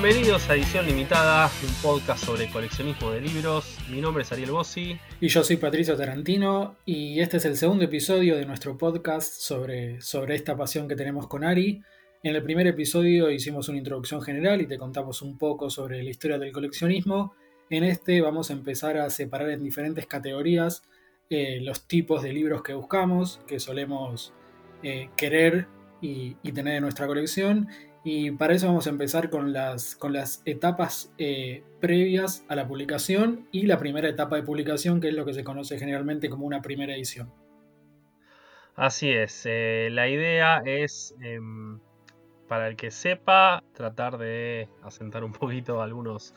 Bienvenidos a Edición Limitada, un podcast sobre coleccionismo de libros. Mi nombre es Ariel Bossi. Y yo soy Patricio Tarantino y este es el segundo episodio de nuestro podcast sobre, sobre esta pasión que tenemos con Ari. En el primer episodio hicimos una introducción general y te contamos un poco sobre la historia del coleccionismo. En este vamos a empezar a separar en diferentes categorías eh, los tipos de libros que buscamos, que solemos eh, querer y, tener en nuestra colección. Y para eso vamos a empezar con las, con las etapas eh, previas a la publicación y la primera etapa de publicación, que es lo que se conoce generalmente como una primera edición. Así es, la idea es, em, para el que sepa, tratar de asentar un poquito algunos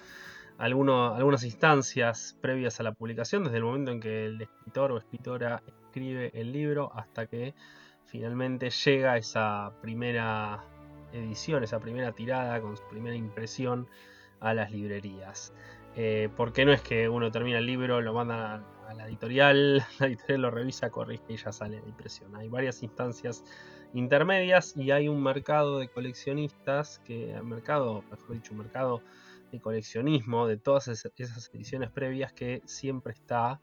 algunas instancias previas a la publicación, desde el momento en que el escritor o escritora escribe el libro hasta que finalmente llega esa primera edición, esa primera tirada con su primera impresión a las librerías. Eh, porque no es que uno termina el libro, lo manda a la editorial, la editorial lo revisa, corrige y ya sale la impresión. Hay varias instancias intermedias y hay un mercado de coleccionistas, que mercado, mejor dicho, un mercado de coleccionismo, de todas esas ediciones previas que siempre está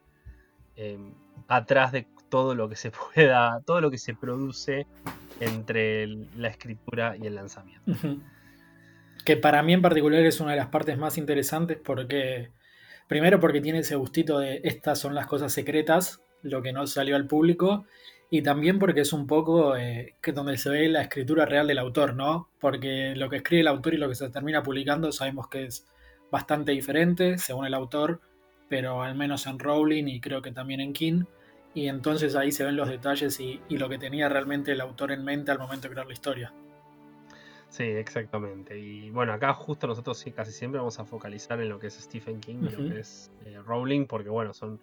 em, atrás de todo lo que se pueda, todo lo que se produce entre la escritura y el lanzamiento. Que para mí en particular es una de las partes más interesantes porque, primero porque tiene ese gustito de estas son las cosas secretas, lo que no salió al público, y también porque es un poco eh, que donde se ve la escritura real del autor, ¿no? Porque lo que escribe el autor y lo que se termina publicando sabemos que es bastante diferente según el autor, pero al menos en Rowling y creo que también en King. Y entonces ahí se ven los detalles y, lo que tenía realmente el autor en mente al momento de crear la historia. Sí, exactamente. Y bueno, acá justo nosotros casi siempre vamos a focalizar en lo que es Stephen King y lo que es eh, Rowling, porque bueno, son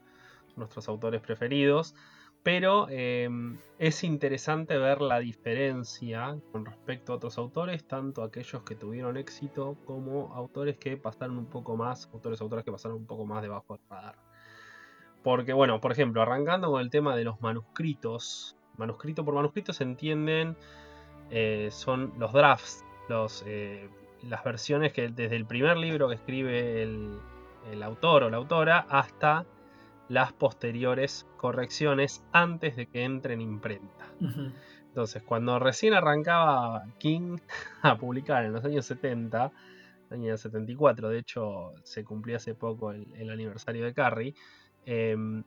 nuestros autores preferidos. Pero em, es interesante ver la diferencia con respecto a otros autores, tanto aquellos que tuvieron éxito como autores que pasaron un poco más, autores autores que pasaron un poco más debajo del radar. Porque, bueno, por ejemplo, arrancando con el tema de los manuscritos, manuscrito por manuscrito se entienden, eh, son los drafts, los, eh, las versiones que desde el primer libro que escribe el, el autor o la autora hasta las posteriores correcciones antes de que entre en imprenta. Entonces, cuando recién arrancaba King a publicar en los años 70, año 74, de hecho se cumplió hace poco el, aniversario de Carrie, em,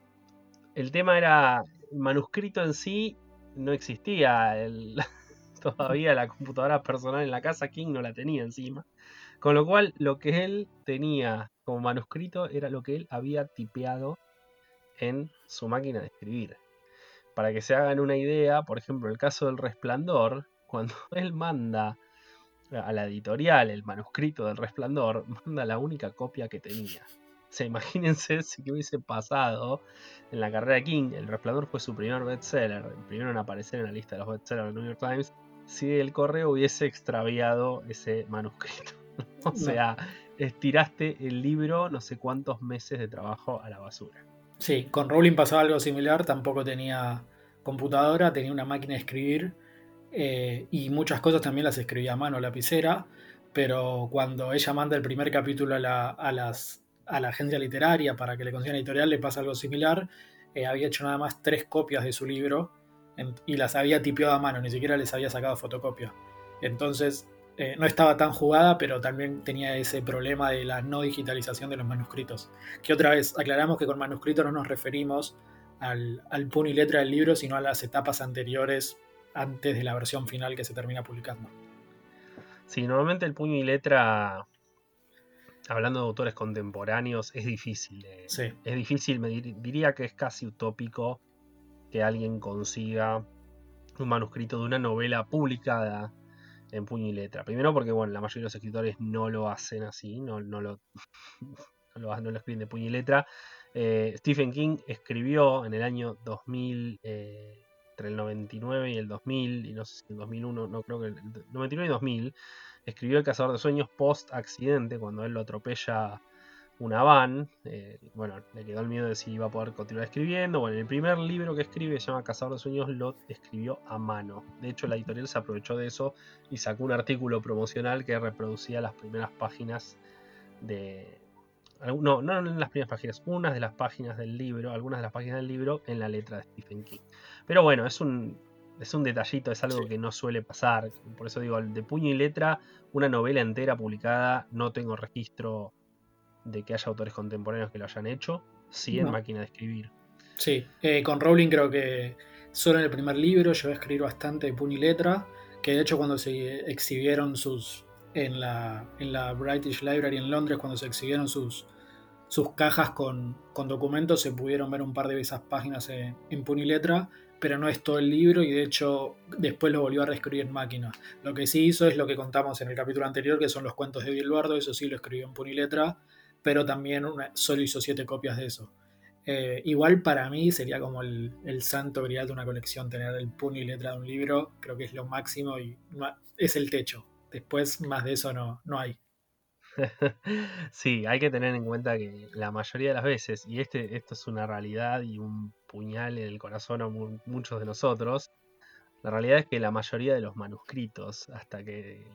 el tema era, el manuscrito en sí no existía, todavía la computadora personal en la casa King no la tenía encima, con lo cual lo que él tenía como manuscrito era lo que él había tipeado en su máquina de escribir. Para que se hagan una idea, por ejemplo, el caso del resplandor, cuando él manda a la editorial el manuscrito del resplandor, manda la única copia que tenía. O sea, imagínense si que hubiese pasado en la carrera de King, el resplandor fue su primer bestseller, el primero en aparecer en la lista de los bestsellers del New York Times, si el correo hubiese extraviado ese manuscrito. o sea, estiraste el libro no sé cuántos meses de trabajo a la basura. Sí, con Rowling pasaba algo similar, tampoco tenía computadora, tenía una máquina de escribir eh, y muchas cosas también las escribía a mano, lapicera, pero cuando ella manda el primer capítulo a la, a las, a la agencia literaria para que le consiga editorial, le pasa algo similar, eh, había hecho nada más tres copias de su libro y las había tipeado a mano, ni siquiera les había sacado fotocopia. Entonces eh, no estaba tan jugada, pero también tenía ese problema de la no digitalización de los manuscritos. Que otra vez, aclaramos que con manuscritos no nos referimos al, puño y letra del libro, sino a las etapas anteriores, antes de la versión final que se termina publicando. Sí, normalmente el puño y letra, hablando de autores contemporáneos, es difícil. Eh, sí. Es difícil, me diría que es casi utópico que alguien consiga un manuscrito de una novela publicada en puño y letra. Primero porque, bueno, la mayoría de los escritores no lo hacen así, no, no, lo, no, lo, escriben de puño y letra. Eh, Stephen King escribió en el año 2000, eh, entre el 99 y el 2000, y no sé si el 2001, no creo que el 99 y 2000, escribió El cazador de sueños post accidente, cuando él lo atropella una van. Eh, bueno, le quedó el miedo de si iba a poder continuar escribiendo. Bueno, el primer libro que escribe, se llama Cazador de Sueños, lo escribió a mano. De hecho, la editorial se aprovechó de eso y sacó un artículo promocional que reproducía las primeras páginas de. No, no en las primeras páginas, unas de las páginas del libro, algunas de las páginas del libro en la letra de Stephen King. Pero bueno, es un, es un detallito, es algo que no suele pasar. Por eso digo, de puño y letra, una novela entera publicada, no tengo registro de que haya autores contemporáneos que lo hayan hecho, sí en máquina de escribir. Sí, eh, con Rowling creo que solo en el primer libro voy a escribir bastante de puño y letra, que de hecho cuando se exhibieron sus, en la, en la British Library en Londres, cuando se exhibieron sus, sus cajas con, documentos, se pudieron ver un par de esas páginas en, en puño y letra, pero no es todo el libro y de hecho después lo volvió a reescribir en máquina. Lo que sí hizo es lo que contamos en el capítulo anterior, que son los cuentos de Bilbardo, eso sí lo escribió en puño y letra, pero también solo hizo siete copias de eso. Eh, igual para mí sería como el, santo grial de una colección, tener el puño y letra de un libro, creo que es lo máximo y es el techo. Después más de eso no, no hay. sí, hay que tener en cuenta que la mayoría de las veces, y este, esto es una realidad y un puñal en el corazón a muchos de nosotros, la realidad es que la mayoría de los manuscritos, hasta que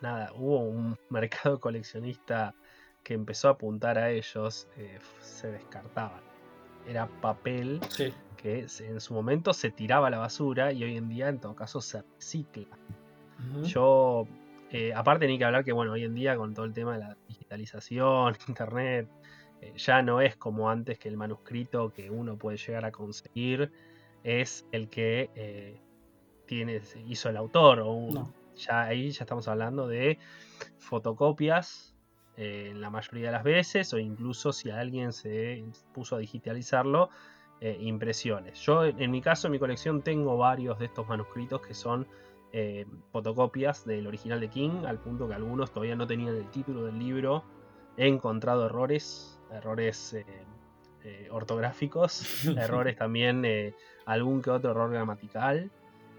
nada, hubo un mercado coleccionista que empezó a apuntar a ellos eh, se descartaban. Era papel que en su momento se tiraba a la basura y hoy en día en todo caso se recicla. Yo, eh, aparte ni que hablar que bueno, hoy en día con todo el tema de la digitalización, internet, eh, ya no es como antes que el manuscrito que uno puede llegar a conseguir es el que tiene, hizo el autor. O Ya ahí ya estamos hablando de fotocopias eh, en la mayoría de las veces, o incluso si alguien se puso a digitalizarlo, eh, impresiones. Yo en mi caso, en mi colección, tengo varios de estos manuscritos que son eh, fotocopias del original de King, al punto que algunos todavía no tenían el título del libro. He encontrado errores, errores ortográficos, errores también, algún que otro error gramatical.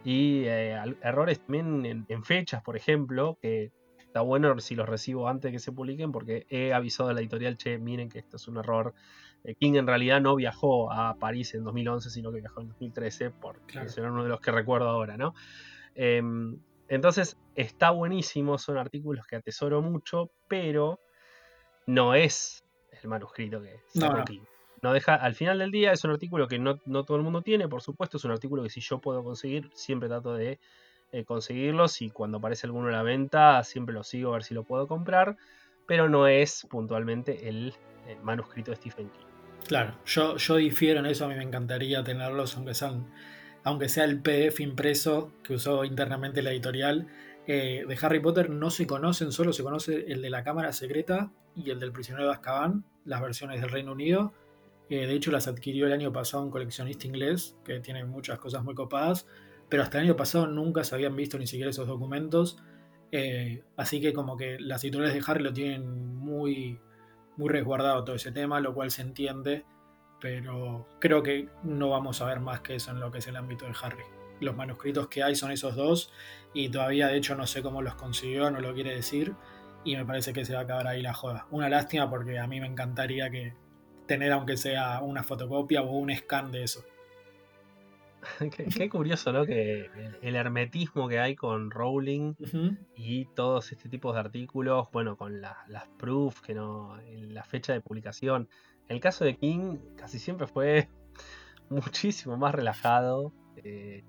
Y errores también en, fechas, por ejemplo, que está bueno si los recibo antes de que se publiquen porque he avisado a la editorial, che, miren que esto es un error. Eh, King en realidad no viajó a París en 2011, sino que viajó en 2013, porque claro. es uno de los que recuerdo ahora, ¿no? Em, entonces, está buenísimo, son artículos que atesoro mucho, pero no es el manuscrito que sacó King. No deja, al final del día es un artículo que no, no todo el mundo tiene, por supuesto, es un artículo que si yo puedo conseguir, siempre trato de eh, conseguirlos y cuando aparece alguno a la venta siempre lo sigo a ver si lo puedo comprar, pero no es puntualmente el, eh, manuscrito de Stephen King. Claro, yo, yo difiero en eso, a mí me encantaría tenerlos, aunque, sean, aunque sea el PDF impreso que usó internamente la editorial. Eh, de Harry Potter no se conocen, solo se conoce el de la Cámara Secreta y el del Prisionero de Azkaban, las versiones del Reino Unido. de hecho, las adquirió el año pasado un coleccionista inglés que tiene muchas cosas muy copadas pero hasta el año pasado nunca se habían visto ni siquiera esos documentos. Eh, así que como que las editoriales de Harry lo tienen muy, muy resguardado todo ese tema, lo cual se entiende, pero creo que no vamos a ver más que eso en lo que es el ámbito de Harry. Los manuscritos que hay son esos dos y todavía de hecho no sé cómo los consiguió, no lo quiere decir y me parece que se va a acabar ahí la joda. Una lástima porque a mí me encantaría que tener aunque sea una fotocopia o un scan de eso. qué, curioso, ¿no? Que el, hermetismo que hay con Rowling y todos este tipo de artículos, bueno, con las proofs, que no, la fecha de publicación. El caso de King casi siempre fue muchísimo más relajado. Eh,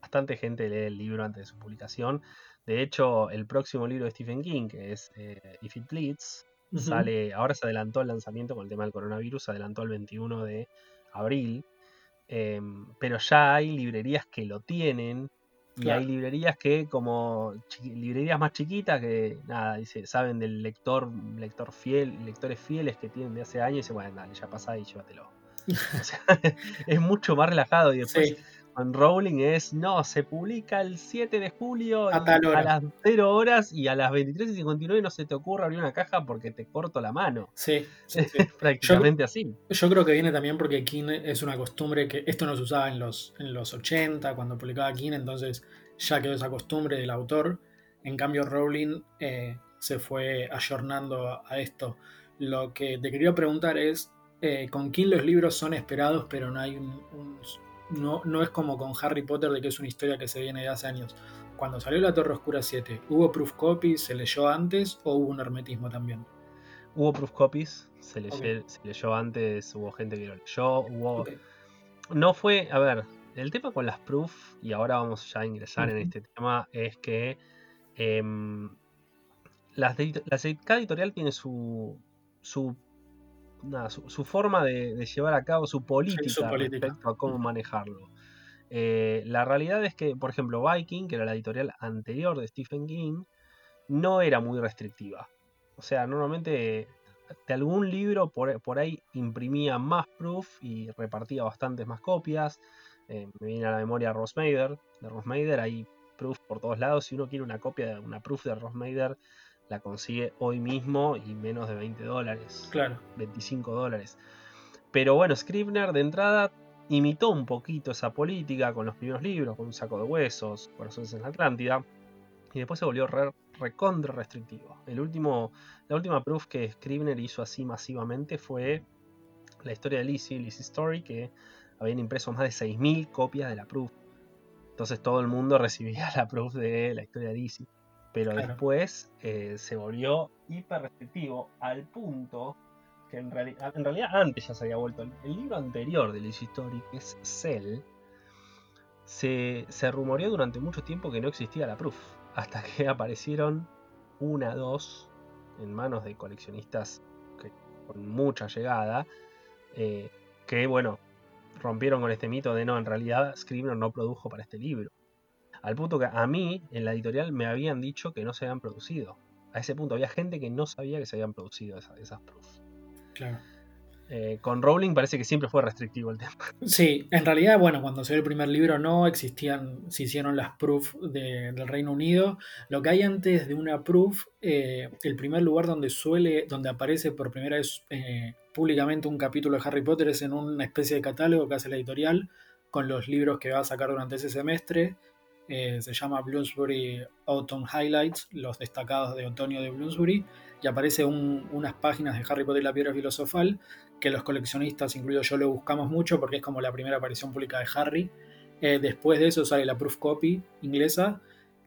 bastante gente lee el libro antes de su publicación. De hecho, el próximo libro de Stephen King, que es eh, If It Bleeds, sale, ahora se adelantó el lanzamiento con el tema del coronavirus, se adelantó el 21 de abril. Em, pero ya hay librerías que lo tienen. Y hay librerías que, como librerías más chiquitas, que nada, dice, saben del lector, lector fiel, lectores fieles que tienen de hace años, y dicen, bueno, dale, ya pasa y llévatelo. o sea, es mucho más relajado. Y después con Rowling es, no, se publica el 7 de julio a, las 0 horas y a las 23 y 59 no se te ocurra abrir una caja porque te corto la mano. Sí, prácticamente así. Yo creo que viene también porque King es una costumbre que esto no se usaba en los, en los 80 cuando publicaba King, entonces ya quedó esa costumbre del autor. En cambio, Rowling eh, se fue ayornando a esto. Lo que te quería preguntar es, eh, ¿con quién los libros son esperados, pero no hay no, no es como con Harry Potter de que es una historia que se viene de hace años? Cuando salió La Torre Oscura 7, ¿hubo proof copy? ¿Se leyó antes o hubo un hermetismo también? Hubo proof copies, se, leyó, antes, hubo gente que lo leyó, hubo... No fue, a ver, el tema con las proof, y ahora vamos ya a ingresar en este tema, es que em, las cada editorial tiene su, su, su, forma de, llevar a cabo su política, respecto a cómo manejarlo. Eh, la realidad es que, por ejemplo, Viking, que era la editorial anterior de Stephen King, no era muy restrictiva. O sea, normalmente de algún libro por, ahí imprimía más proof y repartía bastantes más copias. Eh, me viene a la memoria Rosmader. De Rosmader hay proof por todos lados. Si uno quiere una copia de una proof de Rosmader, la consigue hoy mismo y menos de 20 dólares. Claro. 25 dólares. Pero bueno, Scribner de entrada imitó un poquito esa política con los primeros libros, con un saco de huesos, Corazones en la Atlántida, y después se volvió re, recontra restrictivo. El último, la última proof que Scribner hizo así masivamente fue la historia de Lizzie, Lizzie Story, que habían impreso más de 6.000 copias de la proof. Entonces todo el mundo recibía la proof de la historia de Lizzie. Pero después eh, se volvió hiper restrictivo al punto que en, realidad antes ya se había vuelto. El, libro anterior de Liz Story, que es Cell, se, se rumoreó durante mucho tiempo que no existía la proof. Hasta que aparecieron una, dos, en manos de coleccionistas con mucha llegada, eh, que bueno, rompieron con este mito de no, en realidad Scribner no produjo para este libro. Al punto que a mí, en la editorial, me habían dicho que no se habían producido. A ese punto había gente que no sabía que se habían producido esas, esas proofs. Claro. Eh, con Rowling parece que siempre fue restrictivo el tema. Sí, en realidad, bueno, cuando salió el primer libro no existían, se hicieron las proof del Reino Unido. Lo que hay antes de una proof, eh, el primer lugar donde suele, donde aparece por primera vez eh, públicamente un capítulo de Harry Potter es en una especie de catálogo que hace la editorial con los libros que va a sacar durante ese semestre. Se llama Bloomsbury Autumn Highlights, los destacados de otoño de Bloomsbury y aparece unas páginas de Harry Potter y la piedra filosofal que los coleccionistas, incluido yo, lo buscamos mucho porque es como la primera aparición pública de Harry. Eh, después de eso sale la proof copy inglesa,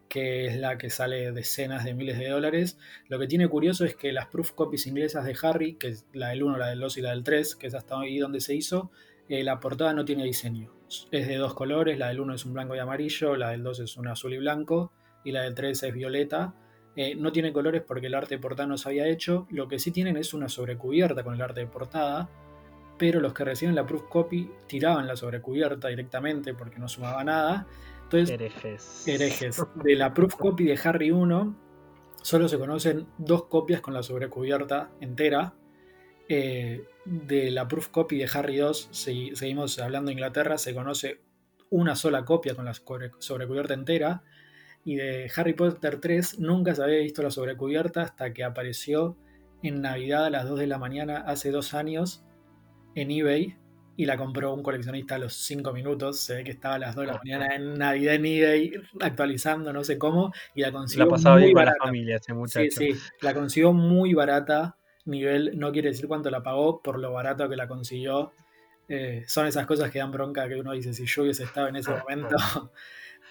que es la que sale decenas de miles de dólares. Lo que tiene curioso es que las proof copies inglesas de Harry, que es la del 1, la del 2 y la del 3, que es hasta ahí donde se hizo, eh, la portada no tiene diseño. Es de dos colores, la del 1 es un blanco y amarillo, la del 2 es un azul y blanco, y la del 3 es violeta. Eh, no tiene colores porque el arte de portada no se había hecho. Lo que sí tienen es una sobrecubierta con el arte de portada. Pero los que reciben la proof copy tiraban la sobrecubierta directamente porque no sumaba nada. Entonces, herejes. herejes. De la proof copy de Harry 1, solo se conocen dos copias con la sobrecubierta entera. Eh, de la proof copy de Harry 2, si seguimos hablando de Inglaterra, se conoce una sola copia con la sobrecubierta entera y de Harry Potter 3 nunca se había visto la sobrecubierta hasta que apareció en Navidad a las 2 de la mañana hace dos años en eBay y la compró un coleccionista a los 5 minutos. Se ve que estaba a las 2 de la mañana en Navidad en eBay actualizando, no sé cómo, y la consiguió. La pasaba muy bien barata. la familia ese muchacho. Sí, sí, la consiguió muy barata. Nivel, no quiere decir cuánto la pagó, por lo barato que la consiguió. Eh, son esas cosas que dan bronca que uno dice, si yo hubiese estado en ese momento,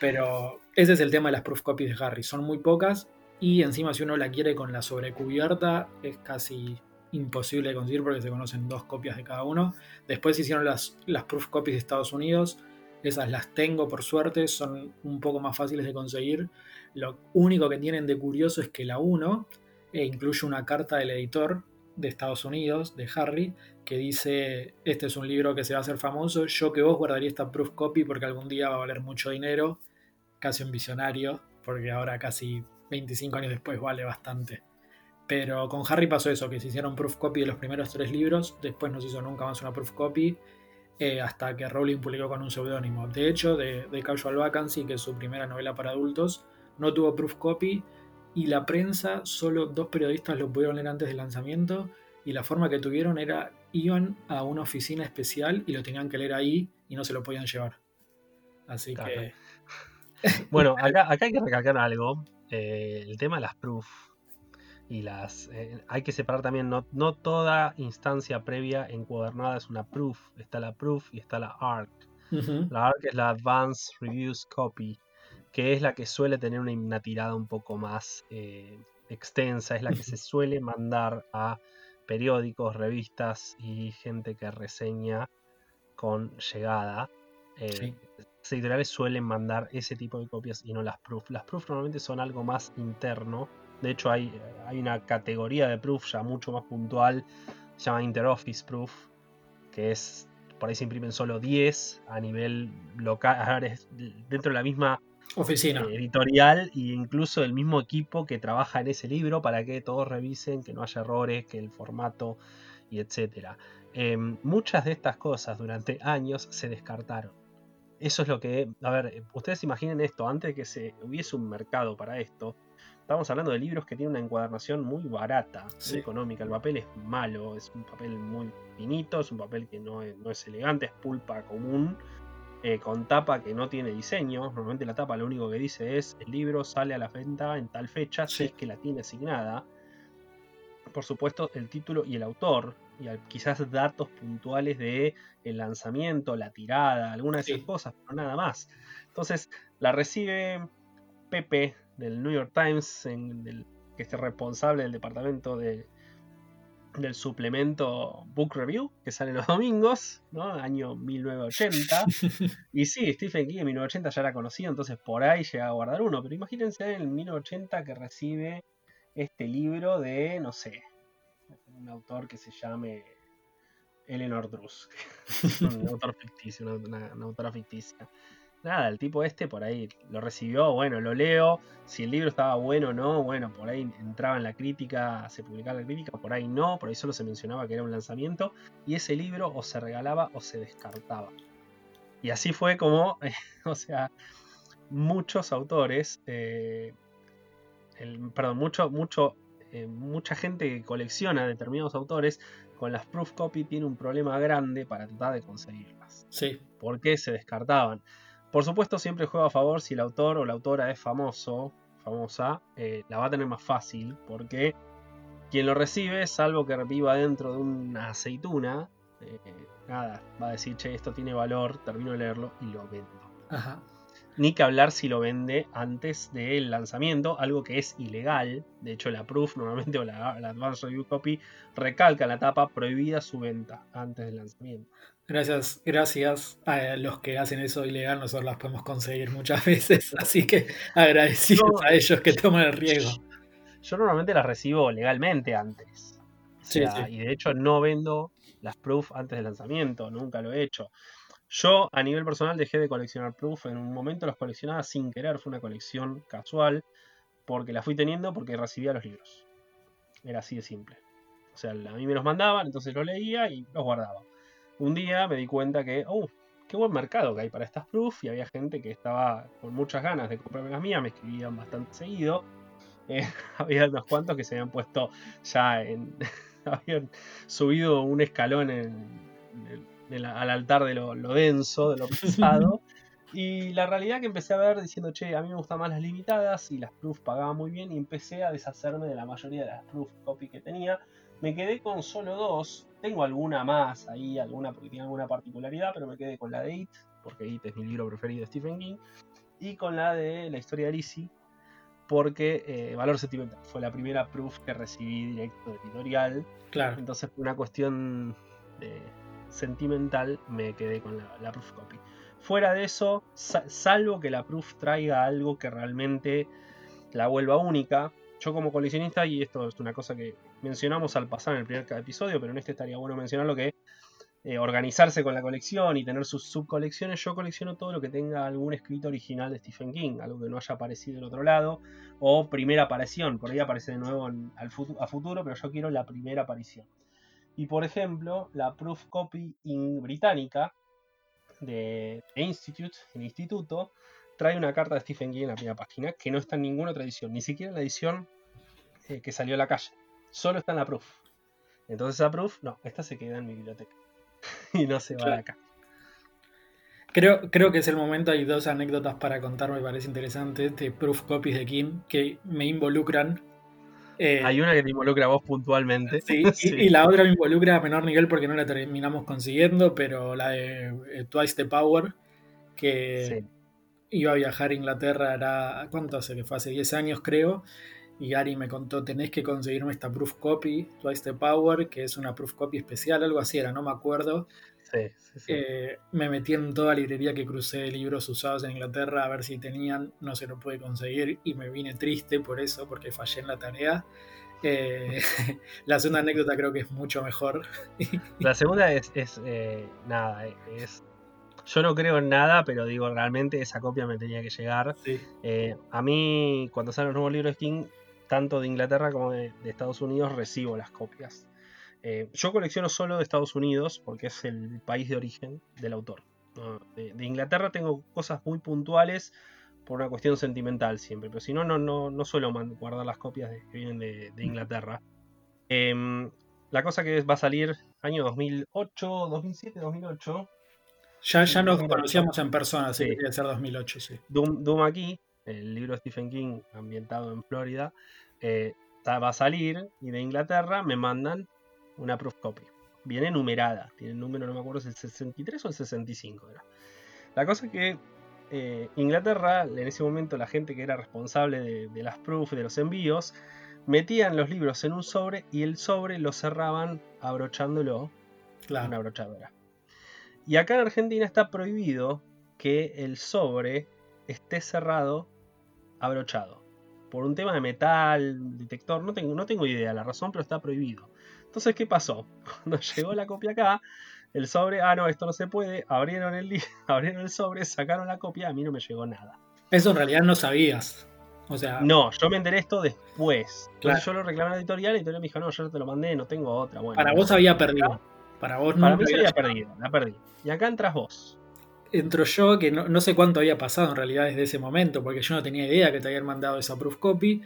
Pero ese es el tema de las proof copies de Harry. Son muy pocas y encima si uno la quiere con la sobrecubierta es casi imposible de conseguir porque se conocen dos copias de cada uno. Después hicieron las, las proof copies de Estados Unidos. Esas las tengo por suerte, son un poco más fáciles de conseguir. Lo único que tienen de curioso es que la 1 eh, incluye una carta del editor de Estados Unidos, de Harry, que dice, este es un libro que se va a hacer famoso, yo que vos guardaría esta proof copy porque algún día va a valer mucho dinero casi un visionario, porque ahora casi 25 años después vale bastante. Pero con Harry pasó eso, que se hicieron proof copy de los primeros tres libros, después no se hizo nunca más una proof copy, eh, hasta que Rowling publicó con un seudónimo. De hecho, de, Casual Vacancy, que es su primera novela para adultos, no tuvo proof copy y la prensa, solo dos periodistas lo pudieron leer antes del lanzamiento y la forma que tuvieron era, iban a una oficina especial y lo tenían que leer ahí y no se lo podían llevar. Así que bueno, acá, hay que recalcar algo. Eh, el tema de las proof. y las eh, hay que separar también, no, no, toda instancia previa encuadernada es una proof, está la proof y está la ARC. La ARC es la Advanced Reviews Copy, que es la que suele tener una, tirada un poco más eh, extensa, es la que se suele mandar a periódicos, revistas y gente que reseña con llegada. Eh, Las editoriales suelen mandar ese tipo de copias y no las proof. Las proof normalmente son algo más interno. De hecho, hay, hay una categoría de proof ya mucho más puntual, se llama Interoffice Proof, que es por ahí se imprimen solo 10 a nivel local, dentro de la misma oficina eh, editorial e incluso el mismo equipo que trabaja en ese libro para que todos revisen, que no haya errores, que el formato y etcétera. Em, muchas de estas cosas durante años se descartaron. Eso es lo que, a ver, ustedes imaginen esto, antes de que se hubiese un mercado para esto, estamos hablando de libros que tienen una encuadernación muy barata, muy económica. El papel es malo, es un papel muy finito, es un papel que no es, no es elegante, es pulpa común, eh, con tapa que no tiene diseño. Normalmente la tapa lo único que dice es el libro sale a la venta en tal fecha, si es que la tiene asignada. Por supuesto, el título y el autor, y quizás datos puntuales de el lanzamiento, la tirada, algunas de esas cosas, pero nada más. Entonces, la recibe Pepe del New York Times, en que es responsable del departamento de, del suplemento Book Review, que sale los domingos, ¿no? Año 1980. y sí, Stephen King en 1980 ya era conocido, entonces por ahí llega a guardar uno. Pero imagínense en 1980 que recibe este libro de, no sé, un autor que se llame Eleanor Druss. un autor ficticio, una autora ficticia nada, el tipo este por ahí lo recibió, bueno, lo leo, si el libro estaba bueno o no, bueno, por ahí entraba en la crítica, se publicaba la crítica, por ahí no, por ahí solo se mencionaba que era un lanzamiento, y ese libro o se regalaba o se descartaba. Y así fue como, o sea, muchos autores, eh, perdón, mucho, mucho, eh, mucha gente que colecciona determinados autores, con las proof copy tiene un problema grande para tratar de conseguirlas. Sí. Porque se descartaban. Por supuesto, siempre juega a favor si el autor o la autora es famoso, famosa, eh, la va a tener más fácil, porque quien lo recibe, salvo que viva dentro de una aceituna, eh, nada, va a decir, che, esto tiene valor, termino de leerlo y lo vendo. Ajá. Ni que hablar si lo vende antes del lanzamiento, algo que es ilegal. De hecho, la proof normalmente o la, la Advanced Review Copy recalca la tapa prohibida su venta antes del lanzamiento. Gracias, gracias a los que hacen eso ilegal, nosotros las podemos conseguir muchas veces, así que agradecidos a ellos que toman el riesgo. Yo normalmente las recibo legalmente antes. Y de hecho no vendo las proof antes del lanzamiento, nunca lo he hecho. Yo a nivel personal dejé de coleccionar proof, en un momento los coleccionaba sin querer, fue una colección casual, porque la fui teniendo porque recibía los libros. Era así de simple. O sea, a mí me los mandaban, entonces los leía y los guardaba un día me di cuenta que, oh, qué buen mercado que hay para estas proof y había gente que estaba con muchas ganas de comprarme las mías, me escribían bastante seguido. Eh, había unos cuantos que se habían puesto ya en. habían subido un escalón al altar de lo, denso, de lo pesado. y la realidad que empecé a ver diciendo, che, a mí me gustan más las limitadas y las proof pagaban muy bien y empecé a deshacerme de la mayoría de las proof copy que tenía. Me quedé con solo dos, tengo alguna más ahí, alguna porque tiene alguna particularidad, pero me quedé con la de It, porque It es mi libro preferido de Stephen King, y con la de La historia de Lizzie, porque eh, Valor Sentimental fue la primera proof que recibí directo de editorial. Claro. Entonces, por una cuestión sentimental, me quedé con la, proof copy. Fuera de eso, salvo que la proof traiga algo que realmente la vuelva única, yo como coleccionista, y esto es una cosa que mencionamos al pasar en el primer episodio, pero en este estaría bueno mencionarlo que eh, organizarse con la colección y tener sus subcolecciones, yo colecciono todo lo que tenga algún escrito original de Stephen King, algo que no haya aparecido en otro lado, o primera aparición, por ahí aparece de nuevo al a futuro, pero yo quiero la primera aparición. Y por ejemplo, la Proof Copy británica de, Institute, el instituto, trae una carta de Stephen King en la primera página que no está en ninguna otra edición, ni siquiera en la edición eh, que salió a la calle. Solo está en la proof. Entonces esa proof, no, esta se queda en mi biblioteca. y no se va de acá. Creo, creo que es el momento, hay dos anécdotas para contar, me parece interesante, de proof copies de King que me involucran Eh, Hay una que te involucra a vos puntualmente. Sí, Y, la otra me involucra a menor nivel porque no la terminamos consiguiendo, pero la de eh, Twice the Power, que iba a viajar a Inglaterra, era, ¿cuánto hace? Que fue hace 10 años creo, y Ari me contó, tenés que conseguirme esta proof copy, Twice the Power, que es una proof copy especial, algo así era, no me acuerdo. Eh, me metí en toda librería que crucé libros usados en Inglaterra a ver si tenían, no se lo pude conseguir y me vine triste por eso, porque fallé en la tarea. Eh, la segunda anécdota creo que es mucho mejor. la segunda es, eh, nada, es yo no creo en nada, pero digo, realmente esa copia me tenía que llegar. a mí, cuando salen los nuevos libros de King, tanto de Inglaterra como de, Estados Unidos, recibo las copias. Eh, yo colecciono solo de Estados Unidos porque es el país de origen del autor. De, Inglaterra tengo cosas muy puntuales por una cuestión sentimental siempre, pero si no, no, no, suelo guardar las copias que vienen de, Inglaterra. Em, la cosa que va a salir año 2008, 2007, 2008. Ya, ya nos conocíamos en persona, sí, debe ser 2008, sí. Doom, aquí, el libro de Stephen King ambientado en Florida, eh, va a salir y de Inglaterra me mandan una proof copy. Viene numerada, tiene el número, no me acuerdo si es el 63 o el 65 era. La cosa es que eh, Inglaterra, en ese momento la gente que era responsable de, las proof, de los envíos, metían los libros en un sobre y el sobre lo cerraban abrochándolo con una abrochadora. Y acá en Argentina está prohibido que el sobre esté cerrado abrochado. Por un tema de metal, detector, no tengo, no tengo idea la razón, pero está prohibido. Entonces, ¿qué pasó? Cuando llegó la copia acá, el sobre, ah, no, esto no se puede, abrieron el, abrieron el sobre, sacaron la copia, a mí no me llegó nada. Eso en realidad no sabías. O sea, no, yo me enteré esto después. Entonces yo lo reclamé a la editorial y la editorial me dijo, no, yo te lo mandé, no tengo otra. Bueno, para vos había perdido. Para vos no. Para mí había perdido, la perdí. Y acá entras vos. Entro yo, que no, no, sé cuánto había pasado en realidad desde ese momento, porque yo no tenía idea que te habían mandado esa proof copy.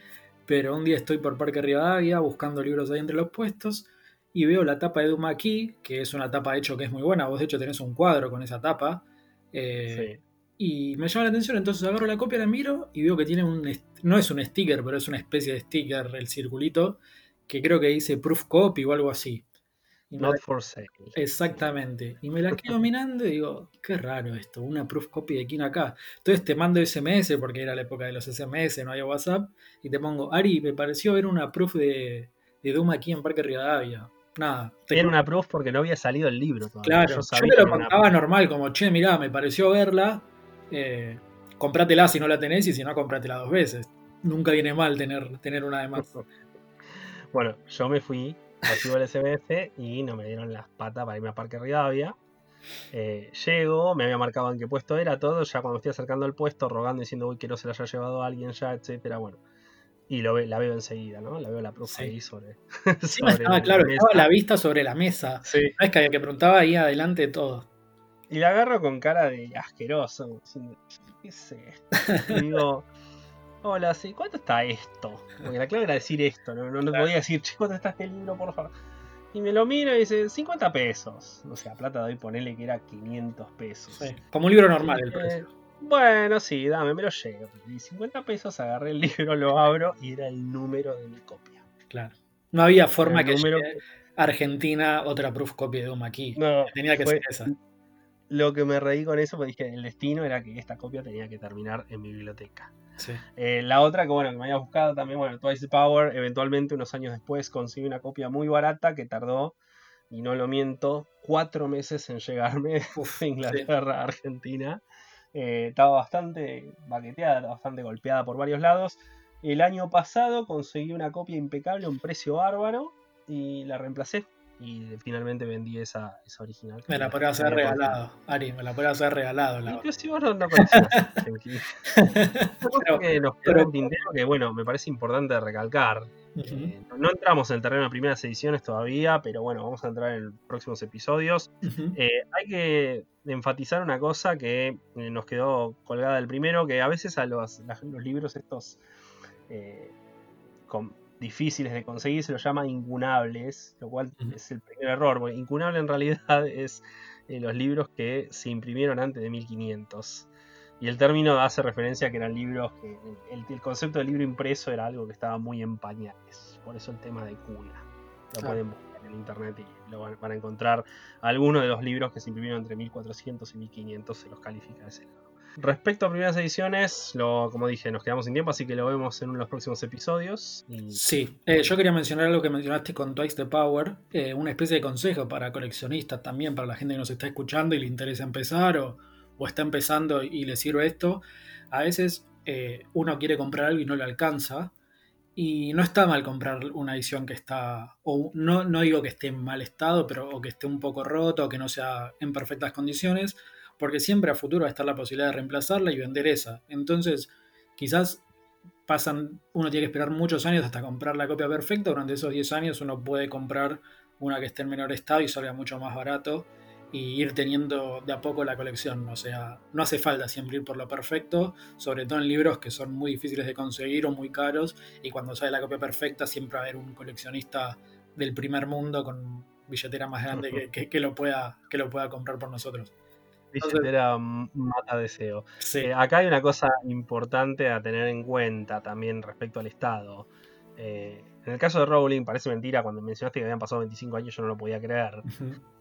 Pero un día estoy por Parque Rivadavia buscando libros ahí entre los puestos y veo la tapa de Doom aquí, que es una tapa de hecho que es muy buena. Vos de hecho tenés un cuadro con esa tapa. Eh, y me llama la atención, entonces agarro la copia, la miro y veo que tiene un... No es un sticker, pero es una especie de sticker, el circulito, que creo que dice Proof Copy o algo así. Not for sale. Exactamente. Y me la quedo mirando y digo, qué raro esto, una proof copy de quién acá. Entonces te mando SMS, porque era la época de los SMS, no había WhatsApp, y te pongo, Ari, me pareció ver una proof de, de Doom aquí en Parque Rivadavia nada. Era una proof porque no había salido el libro todavía. Claro, yo, me lo contaba normal, como, che, mirá, me pareció verla, eh, comprátela si no la tenés y si no, comprátela dos veces. Nunca viene mal tener, tener una de más. Bueno, yo me fui, recibo el SBS y no me dieron las patas para irme a Parque Rivadavia. Eh, llego, me había marcado en qué puesto era todo, ya cuando estoy acercando al puesto, rogando diciendo, uy, que no se la haya llevado a alguien ya, etcétera, bueno y lo la veo enseguida, ¿no? La veo la profe ahí sobre. Sí, estaba claro, estaba la vista sobre la mesa. Sí. es que había que preguntaba ahí adelante todo. Y la agarro con cara de asqueroso. ¿Qué es esto? Y digo, hola, sí, ¿cuánto está esto? Porque la clave era decir esto, no, no, podía decir, che, ¿cuánto está este libro, por favor? Y me lo mira y dice, 50 pesos. O sea, plata de hoy ponerle que era 500 pesos. Sí, como un libro normal el precio. Bueno, sí, dame, me lo llevo. Y 50 pesos, agarré el libro, lo abro y era el número de mi copia. Claro. No había forma que número... Argentina otra proof copy de Doom aquí. No, tenía que ser esa. Lo que me reí con eso, pues dije, el destino era que esta copia tenía que terminar en mi biblioteca. Sí. Eh, la otra que bueno, que me había buscado también, bueno, Twice the Power, eventualmente unos años después conseguí una copia muy barata que tardó, y no lo miento, cuatro meses en llegarme de Inglaterra a Argentina. Eh, estaba bastante baqueteada, bastante golpeada por varios lados. El año pasado conseguí una copia impecable a un precio bárbaro y la reemplacé. Y finalmente vendí esa, esa original. Me la podría hacer regalado, Ari, me la podría hacer regalado. La Inclusive vos no, no que nos quedó que bueno, me parece importante recalcar. Eh, no entramos en el terreno de primeras ediciones todavía, pero bueno, vamos a entrar en próximos episodios. Eh, hay que enfatizar una cosa que eh, nos quedó colgada del primero, que a veces a los, los libros estos difíciles de conseguir se los llama incunables, lo cual es el primer error, porque incunable en realidad es los libros que se imprimieron antes de 1500. Y el término hace referencia a que eran libros que el, concepto de libro impreso era algo que estaba muy en pañales. por eso el tema de cuna. Lo pueden buscar en internet y lo van, a encontrar algunos de los libros que se imprimieron entre 1400 y 1500, se los califica de ese lado. Respecto a primeras ediciones, lo, como dije, nos quedamos sin tiempo, así que lo vemos en uno de los próximos episodios. Sí, eh, yo quería mencionar algo que mencionaste con Twice the Power, eh, una especie de consejo para coleccionistas también, para la gente que nos está escuchando y le interesa empezar o, está empezando y le sirve esto. A veces eh, uno quiere comprar algo y no le alcanza. Y no está mal comprar una edición que está, no, digo que esté en mal estado, pero que esté un poco roto, o que no sea en perfectas condiciones, porque siempre a futuro va a estar la posibilidad de reemplazarla y vender esa. Entonces, quizás pasan, uno tiene que esperar muchos años hasta comprar la copia perfecta. Durante esos 10 años uno puede comprar una que esté en menor estado y salga mucho más barato y ir teniendo de a poco la colección. O sea, no hace falta siempre ir por lo perfecto, sobre todo en libros que son muy difíciles de conseguir o muy caros. Y cuando sale la copia perfecta, siempre va a haber un coleccionista del primer mundo con billetera más grande que, lo, pueda, que lo pueda comprar por nosotros. Billetera mata deseo. Eh, acá hay una cosa importante a tener en cuenta también respecto al Estado. Eh, en el caso de Rowling, parece mentira, cuando mencionaste que habían pasado 25 años yo no lo podía creer.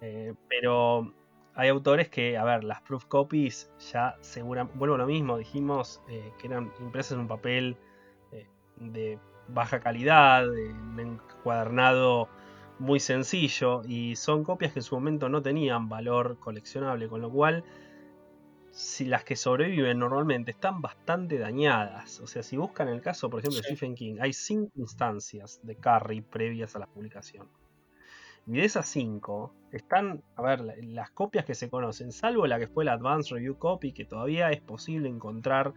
Eh, pero hay autores que, a ver, las proof copies ya seguramente, vuelvo a lo mismo, dijimos que eran impresas en un papel de baja calidad, de un encuadernado muy sencillo, y son copias que en su momento no tenían valor coleccionable, con lo cual si las que sobreviven normalmente están bastante dañadas. O sea, si buscan el caso, por ejemplo, de Stephen King, hay cinco instancias de Carrie previas a la publicación. Y de esas cinco, están, a ver, las copias que se conocen, salvo la que fue la Advanced Review Copy, que todavía es posible encontrar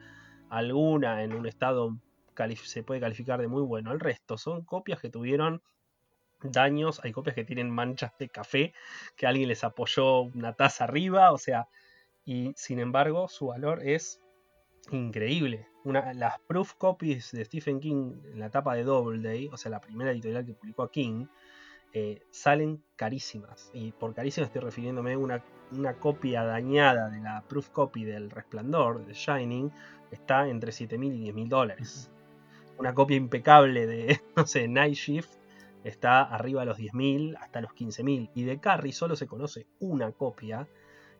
alguna en un estado se puede calificar de muy bueno. El resto son copias que tuvieron daños, hay copias que tienen manchas de café, que alguien les apoyó una taza arriba, o sea, y sin embargo su valor es increíble. Una, las proof copies de Stephen King en la etapa de Doubleday, o sea, la primera editorial que publicó a King, eh, salen carísimas. Y por carísimas estoy refiriéndome a una, una copia dañada de la proof copy del Resplandor, de Shining, está entre 7.000 y 10.000 dólares. Una copia impecable de, no sé, Night Shift está arriba de los 10.000 hasta los 15.000. Y de Carrie solo se conoce una copia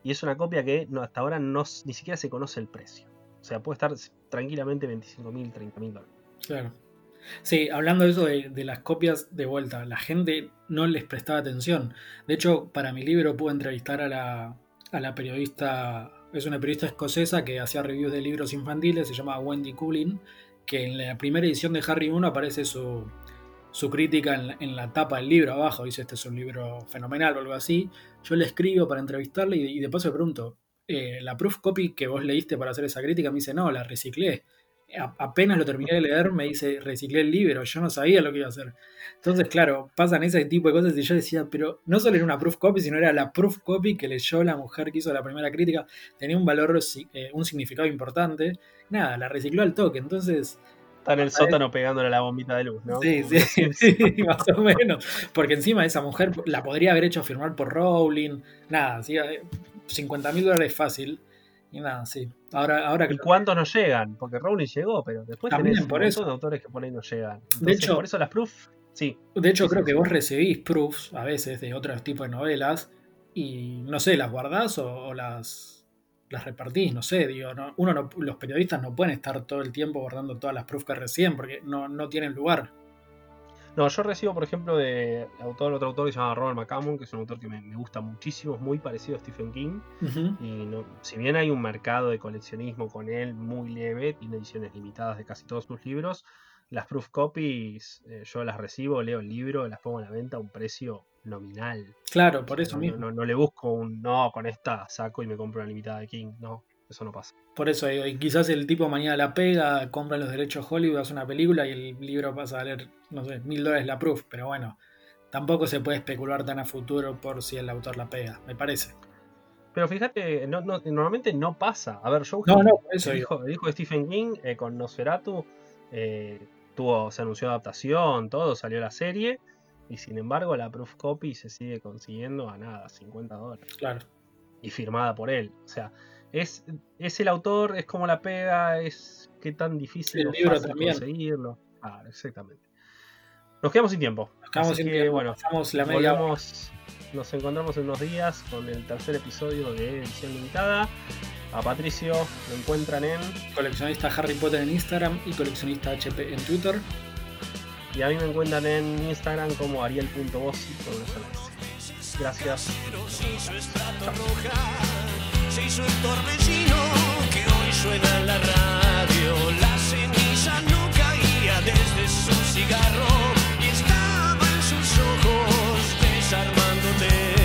y es una copia que no, hasta ahora no, ni siquiera se conoce el precio. O sea, puede estar tranquilamente 25 mil, 30 mil dólares. Claro. Sí, hablando de eso de, las copias de vuelta, la gente no les prestaba atención. De hecho, para mi libro pude entrevistar a la, a la periodista, es una periodista escocesa que hacía reviews de libros infantiles, se llama Wendy Coolin, que en la primera edición de Harry 1 aparece su, su crítica en, la tapa del libro abajo, dice este es un libro fenomenal o algo así. Yo le escribo para entrevistarle y, de paso le pregunto, eh, ¿la proof copy que vos leíste para hacer esa crítica? Me dice, no, la reciclé. apenas lo terminé de leer, me dice, reciclé el libro, yo no sabía lo que iba a hacer. Entonces, claro, pasan ese tipo de cosas y yo decía, pero no solo era una proof copy, sino era la proof copy que leyó la mujer que hizo la primera crítica, tenía un valor, eh, un significado importante. Nada, la recicló al toque, entonces Está en el sótano pegándole la bombita de luz, ¿no? Sí, sí, sí, más o menos. Porque encima esa mujer la podría haber hecho firmar por Rowling. Nada, ¿sí? 50 mil dólares fácil. Y nada, sí. Ahora, ahora ¿Y cuántos no llegan? Porque Rowling llegó, pero después También tenés por eso. de autores que por ahí no llegan. de hecho, por eso las proofs, sí. De hecho, creo que vos recibís proofs a veces de otros tipos de novelas y no sé, las guardás o las las repartís, no sé, digo, no, uno no, los periodistas no pueden estar todo el tiempo guardando todas las proofs que reciben porque no, no tienen lugar. No, yo recibo, por ejemplo, de autor, otro autor que se llama Robert McCammon, que es un autor que me, gusta muchísimo, es muy parecido a Stephen King. Y no, si bien hay un mercado de coleccionismo con él muy leve, tiene ediciones limitadas de casi todos sus libros, las proof copies eh, yo las recibo, leo el libro, las pongo a la venta a un precio nominal. Claro, por eso no, mismo. No, le busco un no, con esta saco y me compro una limitada de King. No, eso no pasa. Por eso y quizás el tipo mañana la pega, compra los derechos Hollywood, hace una película y el libro pasa a valer, no sé, mil dólares la proof, pero bueno, tampoco se puede especular tan a futuro por si el autor la pega, me parece. Pero fíjate, normalmente no pasa. A ver, Joe no, no, eso el, hijo, de Stephen King eh, con Nosferatu eh, tuvo, se anunció adaptación, todo, salió la serie y sin embargo, la proof copy se sigue consiguiendo a nada, 50 dólares. Claro. Y firmada por él. O sea, es, es el autor, es como la pega, es qué tan difícil el libro también. conseguirlo. Ah, exactamente. nos quedamos sin tiempo. Nos quedamos Así sin que, tiempo. bueno, la media volvemos- nos encontramos en unos días con el tercer episodio de edición limitada. A Patricio lo encuentran en Coleccionista Harry Potter en Instagram y coleccionista HP en Twitter. Y a mí me encuentran en Instagram como ariel.bossi con una Gracias. La ceniza no caía desde su cigarro y estaba en sus ojos desarmándote.